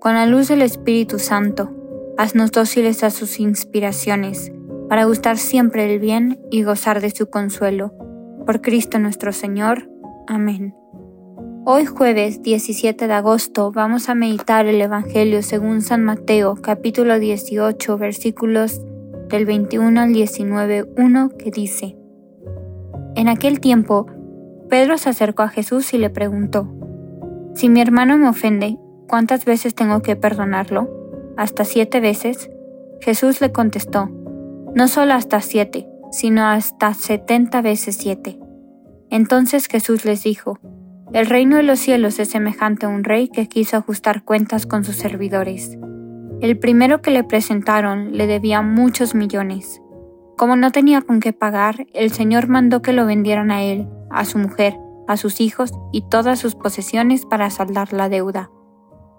con la luz del Espíritu Santo, haznos dóciles a sus inspiraciones, para gustar siempre del bien y gozar de su consuelo. Por Cristo nuestro Señor. Amén. Hoy jueves 17 de agosto vamos a meditar el Evangelio según San Mateo capítulo 18 versículos del 21 al 19, 1 que dice, En aquel tiempo, Pedro se acercó a Jesús y le preguntó, Si mi hermano me ofende, ¿cuántas veces tengo que perdonarlo? ¿Hasta siete veces? Jesús le contestó, no solo hasta siete, sino hasta setenta veces siete. Entonces Jesús les dijo, el reino de los cielos es semejante a un rey que quiso ajustar cuentas con sus servidores. El primero que le presentaron le debía muchos millones. Como no tenía con qué pagar, el Señor mandó que lo vendieran a él, a su mujer, a sus hijos y todas sus posesiones para saldar la deuda.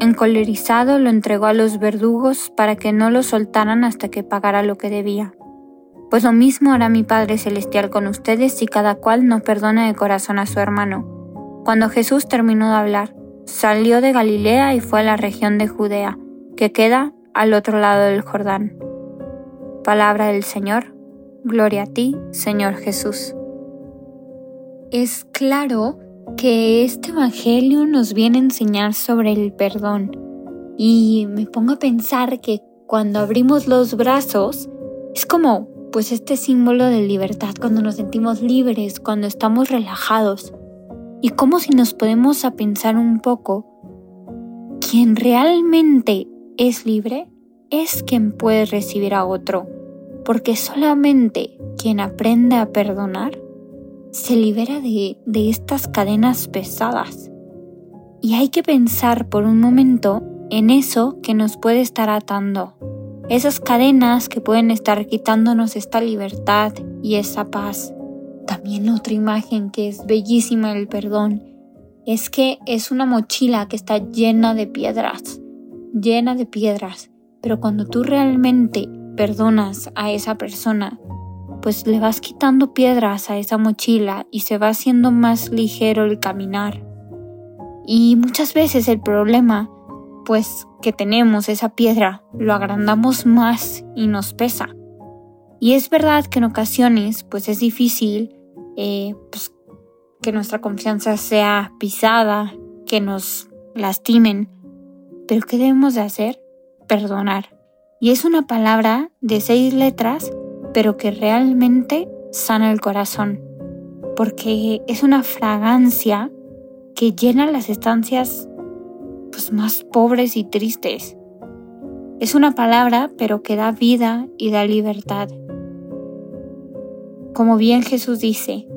Encolerizado lo entregó a los verdugos para que no lo soltaran hasta que pagara lo que debía. Pues lo mismo hará mi Padre Celestial con ustedes si cada cual no perdona de corazón a su hermano. Cuando Jesús terminó de hablar, salió de Galilea y fue a la región de Judea, que queda al otro lado del Jordán. Palabra del Señor. Gloria a ti, Señor Jesús. Es claro que este Evangelio nos viene a enseñar sobre el perdón. Y me pongo a pensar que cuando abrimos los brazos es como pues este símbolo de libertad, cuando nos sentimos libres, cuando estamos relajados. Y como si nos podemos a pensar un poco, quien realmente es libre es quien puede recibir a otro, porque solamente quien aprende a perdonar se libera de, de estas cadenas pesadas. Y hay que pensar por un momento en eso que nos puede estar atando. Esas cadenas que pueden estar quitándonos esta libertad y esa paz. También otra imagen que es bellísima del perdón es que es una mochila que está llena de piedras, llena de piedras. Pero cuando tú realmente perdonas a esa persona, pues le vas quitando piedras a esa mochila y se va haciendo más ligero el caminar. Y muchas veces el problema, pues que tenemos esa piedra, lo agrandamos más y nos pesa. Y es verdad que en ocasiones, pues es difícil eh, pues, que nuestra confianza sea pisada, que nos lastimen. Pero ¿qué debemos de hacer? Perdonar. Y es una palabra de seis letras pero que realmente sana el corazón, porque es una fragancia que llena las estancias pues, más pobres y tristes. Es una palabra, pero que da vida y da libertad. Como bien Jesús dice,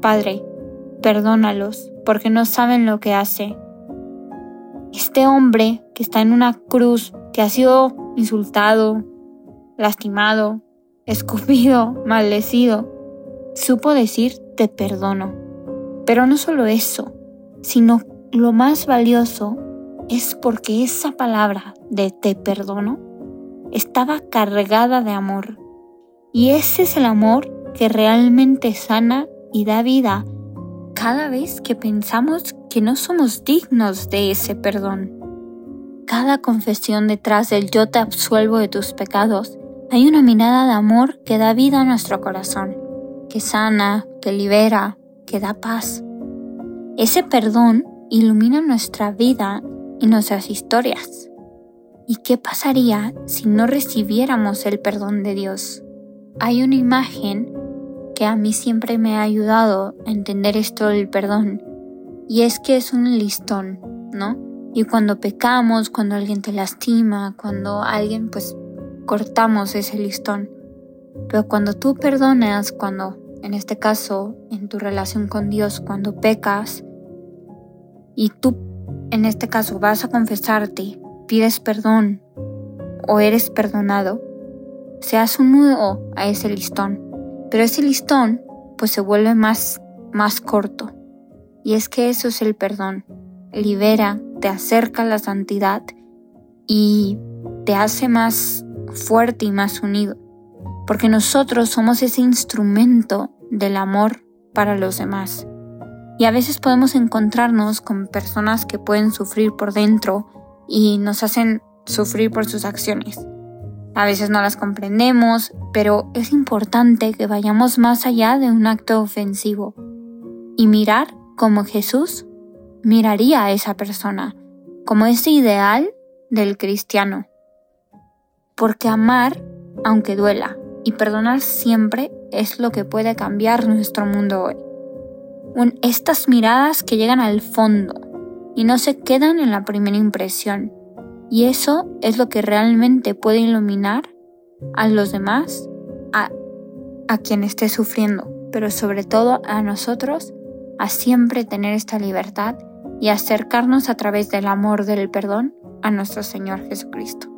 Padre, perdónalos, porque no saben lo que hace. Este hombre que está en una cruz, que ha sido insultado, lastimado, escupido, maldecido, supo decir te perdono. Pero no solo eso, sino lo más valioso es porque esa palabra de te perdono estaba cargada de amor. Y ese es el amor que realmente sana y da vida cada vez que pensamos que no somos dignos de ese perdón. Cada confesión detrás del yo te absuelvo de tus pecados, hay una mirada de amor que da vida a nuestro corazón, que sana, que libera, que da paz. Ese perdón ilumina nuestra vida y nuestras historias. ¿Y qué pasaría si no recibiéramos el perdón de Dios? Hay una imagen que a mí siempre me ha ayudado a entender esto del perdón, y es que es un listón, ¿no? Y cuando pecamos, cuando alguien te lastima, cuando alguien pues cortamos ese listón. Pero cuando tú perdonas, cuando en este caso en tu relación con Dios, cuando pecas y tú en este caso vas a confesarte, pides perdón o eres perdonado, se hace un nudo a ese listón pero ese listón pues se vuelve más, más corto. Y es que eso es el perdón. Libera, te acerca a la santidad y te hace más fuerte y más unido. Porque nosotros somos ese instrumento del amor para los demás. Y a veces podemos encontrarnos con personas que pueden sufrir por dentro y nos hacen sufrir por sus acciones. A veces no las comprendemos, pero es importante que vayamos más allá de un acto ofensivo y mirar como Jesús miraría a esa persona, como ese ideal del cristiano. Porque amar, aunque duela, y perdonar siempre es lo que puede cambiar nuestro mundo hoy. estas miradas que llegan al fondo y no se quedan en la primera impresión, y eso es lo que realmente puede iluminar a los demás, a, a quien esté sufriendo, pero sobre todo a nosotros, a siempre tener esta libertad y acercarnos a través del amor del perdón a nuestro Señor Jesucristo.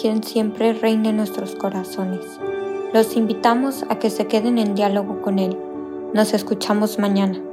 quien siempre reine en nuestros corazones. Los invitamos a que se queden en diálogo con Él. Nos escuchamos mañana.